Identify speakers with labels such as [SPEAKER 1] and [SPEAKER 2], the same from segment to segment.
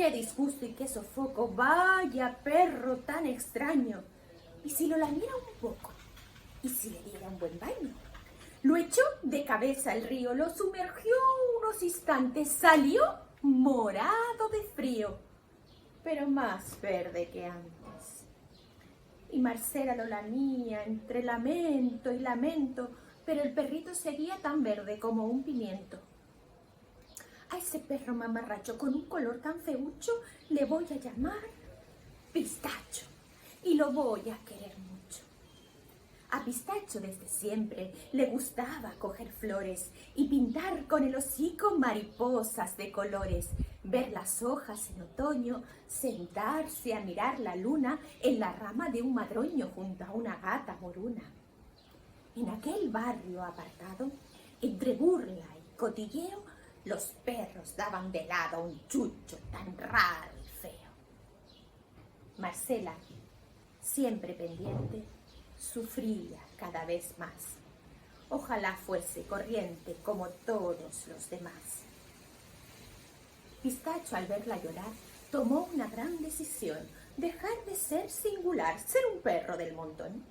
[SPEAKER 1] ¡Qué disgusto y qué sofoco! ¡Vaya perro tan extraño! ¿Y si lo lamiera un poco? ¿Y si le diera un buen baño? Lo echó de cabeza al río, lo sumergió unos instantes, salió morado de frío, pero más verde que antes. Y Marcela lo lamía entre lamento y lamento, pero el perrito seguía tan verde como un pimiento. A ese perro mamarracho con un color tan feucho le voy a llamar pistacho y lo voy a querer mucho. A Pistacho desde siempre le gustaba coger flores y pintar con el hocico mariposas de colores, ver las hojas en otoño, sentarse a mirar la luna en la rama de un madroño junto a una gata moruna. En aquel barrio apartado, entre burla y cotilleo, los perros daban de lado a un chucho tan raro y feo. Marcela, siempre pendiente, sufría cada vez más. Ojalá fuese corriente como todos los demás. Pistacho al verla llorar tomó una gran decisión, dejar de ser singular, ser un perro del montón.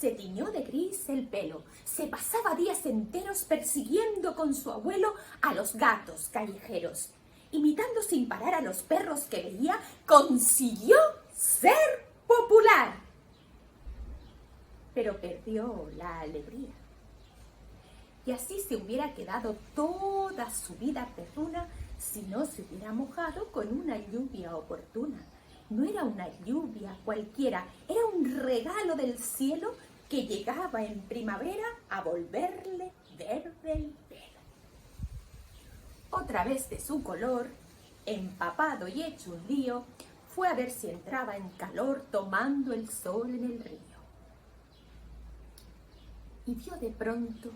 [SPEAKER 1] Se tiñó de gris el pelo, se pasaba días enteros persiguiendo con su abuelo a los gatos callejeros. Imitando sin parar a los perros que veía, consiguió ser popular pero perdió la alegría. Y así se hubiera quedado toda su vida perruna si no se hubiera mojado con una lluvia oportuna. No era una lluvia cualquiera, era un regalo del cielo que llegaba en primavera a volverle verde el pelo. Otra vez de su color, empapado y hecho un lío, fue a ver si entraba en calor tomando el sol en el río y vio de pronto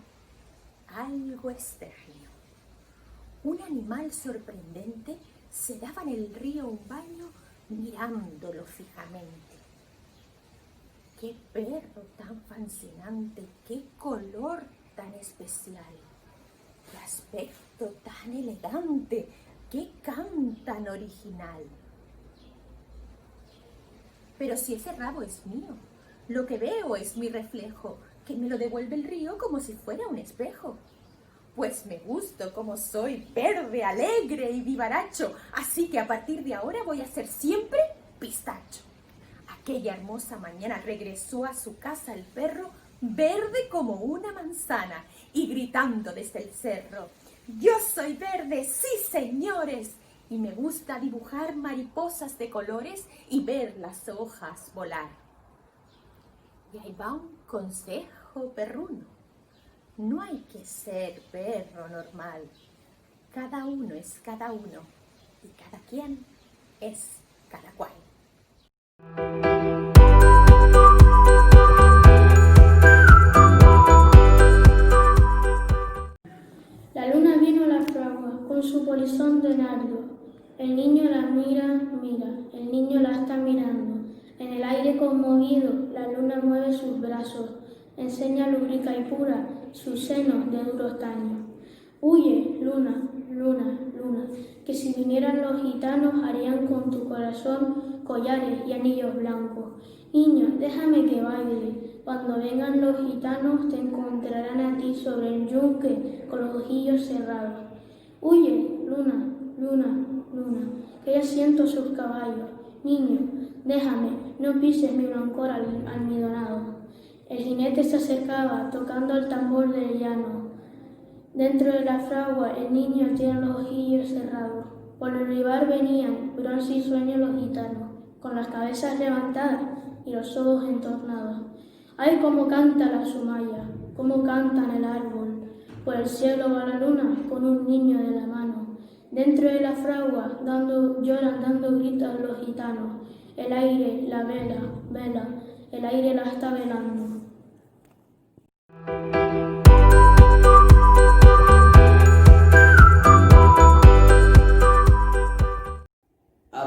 [SPEAKER 1] algo extraño. Un animal sorprendente se daba en el río un baño mirándolo fijamente. ¡Qué perro tan fascinante! ¡Qué color tan especial! ¡Qué aspecto tan elegante! ¡Qué can tan original! Pero si ese rabo es mío, lo que veo es mi reflejo, que me lo devuelve el río como si fuera un espejo. Pues me gusto como soy verde, alegre y vivaracho, así que a partir de ahora voy a ser siempre pistacho. Aquella hermosa mañana regresó a su casa el perro, verde como una manzana, y gritando desde el cerro, Yo soy verde, sí señores, y me gusta dibujar mariposas de colores y ver las hojas volar. Y ahí va un consejo perruno. No hay que ser perro normal. Cada uno es cada uno y cada quien es cada cual.
[SPEAKER 2] La luna vino a la fragua con su polizón de nardo. El niño la mira, mira, el niño la está mirando. En el aire conmovido, la luna mueve sus brazos, enseña lúbrica y pura sus senos de duro estaño. Huye, luna, luna, luna, que si vinieran los gitanos harían con tu corazón collares y anillos blancos. Niño, déjame que baile. Cuando vengan los gitanos te encontrarán a ti sobre el yunque con los ojillos cerrados. Huye, luna, luna, luna, que ya siento sus caballos. Niño, déjame, no pises mi blancor almidonado. El jinete se acercaba, tocando el tambor del llano. Dentro de la fragua el niño tiene los ojillos cerrados. Por el olivar venían, bronce y sueño los gitanos, con las cabezas levantadas y los ojos entornados. Ay, cómo canta la sumaya, cómo canta en el árbol. Por el cielo va la luna con un niño de la mano. Dentro de la fragua dando, lloran dando gritos los gitanos. El aire, la vela, vela, el aire la está velando.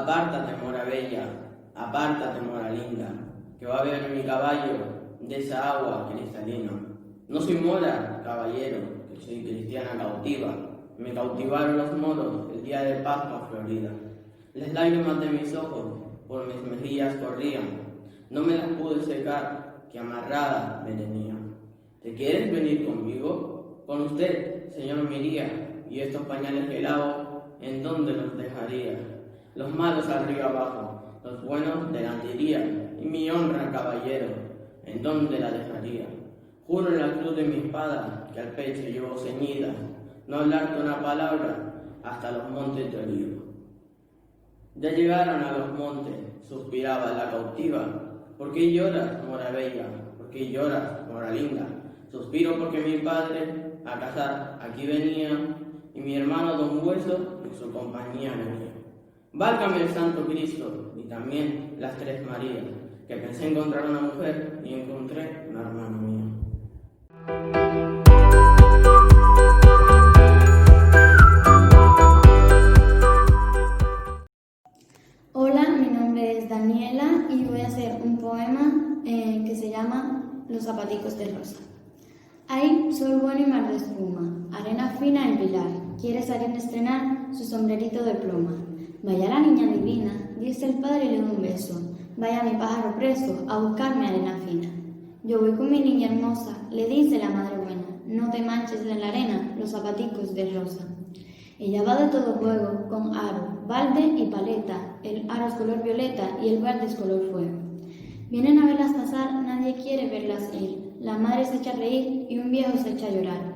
[SPEAKER 3] Apártate, mora bella, apártate, mora linda, que va a beber mi caballo de esa agua cristalina. No soy mora, caballero, que soy cristiana cautiva. Me cautivaron los moros el día de Pascua Florida. Las lágrimas de mis ojos por mis mejillas corrían. No me las pude secar, que amarrada me tenía. ¿Te quieres venir conmigo? Con usted, señor, me Y estos pañales helados, ¿en dónde los dejaría? Los malos arriba abajo, los buenos delante iría. Y mi honra, caballero, ¿en dónde la dejaría? Juro en la cruz de mi espada, que al pecho llevo ceñida, no hablarte una palabra hasta los montes de olivo. Ya llegaron a los montes, suspiraba la cautiva. ¿Por qué lloras, mora bella? ¿Por qué lloras, mora linda? Suspiro porque mi padre a casar aquí venía y mi hermano don Hueso en su compañía venía. Válgame el Santo Cristo y también las tres Marías, que pensé encontrar una mujer y encontré una hermana mía.
[SPEAKER 4] Hola, mi nombre es Daniela y voy a hacer un poema eh, que se llama Los zapaticos de rosa. Ay, soy bueno y mar de espuma, arena fina en pilar, quiere salir a estrenar su sombrerito de pluma. Vaya la niña divina, dice el padre y le da un beso. Vaya mi pájaro preso a buscarme arena fina. Yo voy con mi niña hermosa, le dice la madre buena, no te manches en la arena los zapaticos de rosa. Ella va de todo juego, con aro, balde y paleta, el aro es color violeta y el balde es color fuego. Vienen a verlas pasar, nadie quiere verlas ir, la madre se echa a reír y un viejo se echa a llorar.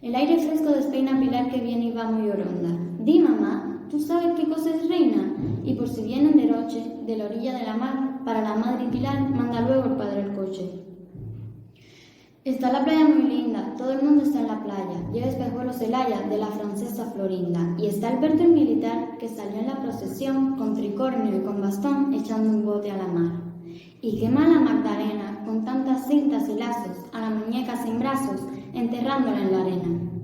[SPEAKER 4] El aire fresco despeina Pilar que viene y va muy oronda. Di mamá, ¿tú sabes qué cosa es reina? Y por si vienen de noche, de la orilla de la mar, para la madre Pilar manda luego el padre el coche. Está la playa muy linda, todo el mundo está en la playa. Lleva espejuelos Celaya de la francesa Florinda. Y está Alberto el militar que salió en la procesión con tricornio y con bastón echando un bote a la mar. Y qué mala Magdalena, con tantas cintas y lazos, a la muñeca sin brazos, enterrándola en la arena.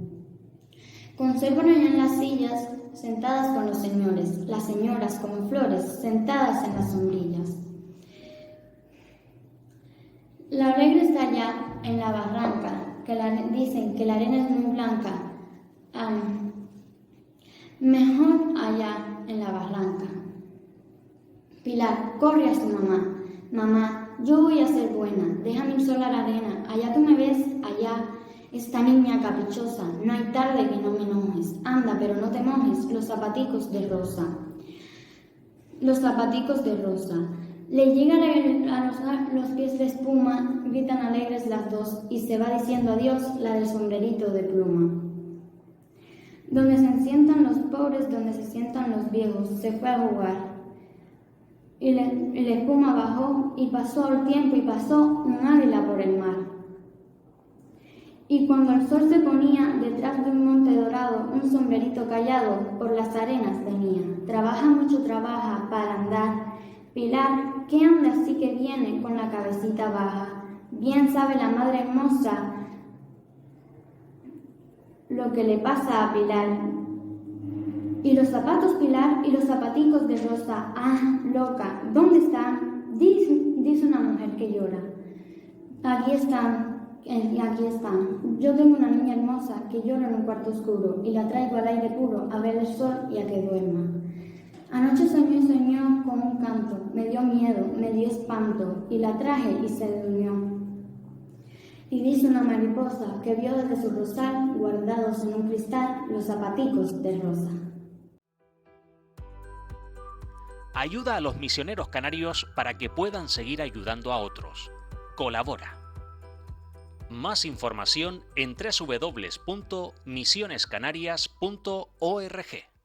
[SPEAKER 4] Conservan en las sillas, sentadas con los señores, las señoras como flores, sentadas en las sombrillas. La alegre está allá, en la barranca, que la, dicen que la arena es muy blanca. mejor allá, en la barranca. Pilar, corre a su mamá. Mamá, yo voy a ser buena, déjame ir sola a la arena, allá tú me ves, allá, esta niña caprichosa, no hay tarde que no me enojes, anda, pero no te mojes, los zapaticos de rosa. Los zapaticos de rosa. Le llegan a los, los, pies de espuma, gritan alegres las dos, y se va diciendo adiós la del sombrerito de pluma. Donde se sientan los pobres, donde se sientan los viejos, se fue a jugar. Y, la espuma bajó y pasó el tiempo y pasó un águila por el mar. Y cuando el sol se ponía detrás de un monte dorado, un sombrerito callado por las arenas venía. Trabaja mucho, trabaja para andar. Pilar, ¿qué anda así que viene con la cabecita baja? Bien sabe la madre hermosa lo que le pasa a Pilar. Y los zapatos Pilar y los zapaticos de Rosa, ah, loca, ¿dónde están? Dice, dice una mujer que llora. Aquí están, y aquí están. Yo tengo una niña hermosa que llora en un cuarto oscuro y la traigo al aire puro a ver el sol y a que duerma. Anoche soñó y soñó con un canto, me dio miedo, me dio espanto, y la traje y se durmió. Y dice una mariposa que vio desde su rosal, guardados en un cristal, los zapaticos de rosa.
[SPEAKER 5] Ayuda a los misioneros canarios para que puedan seguir ayudando a otros. Colabora. Más información en www.misionescanarias.org.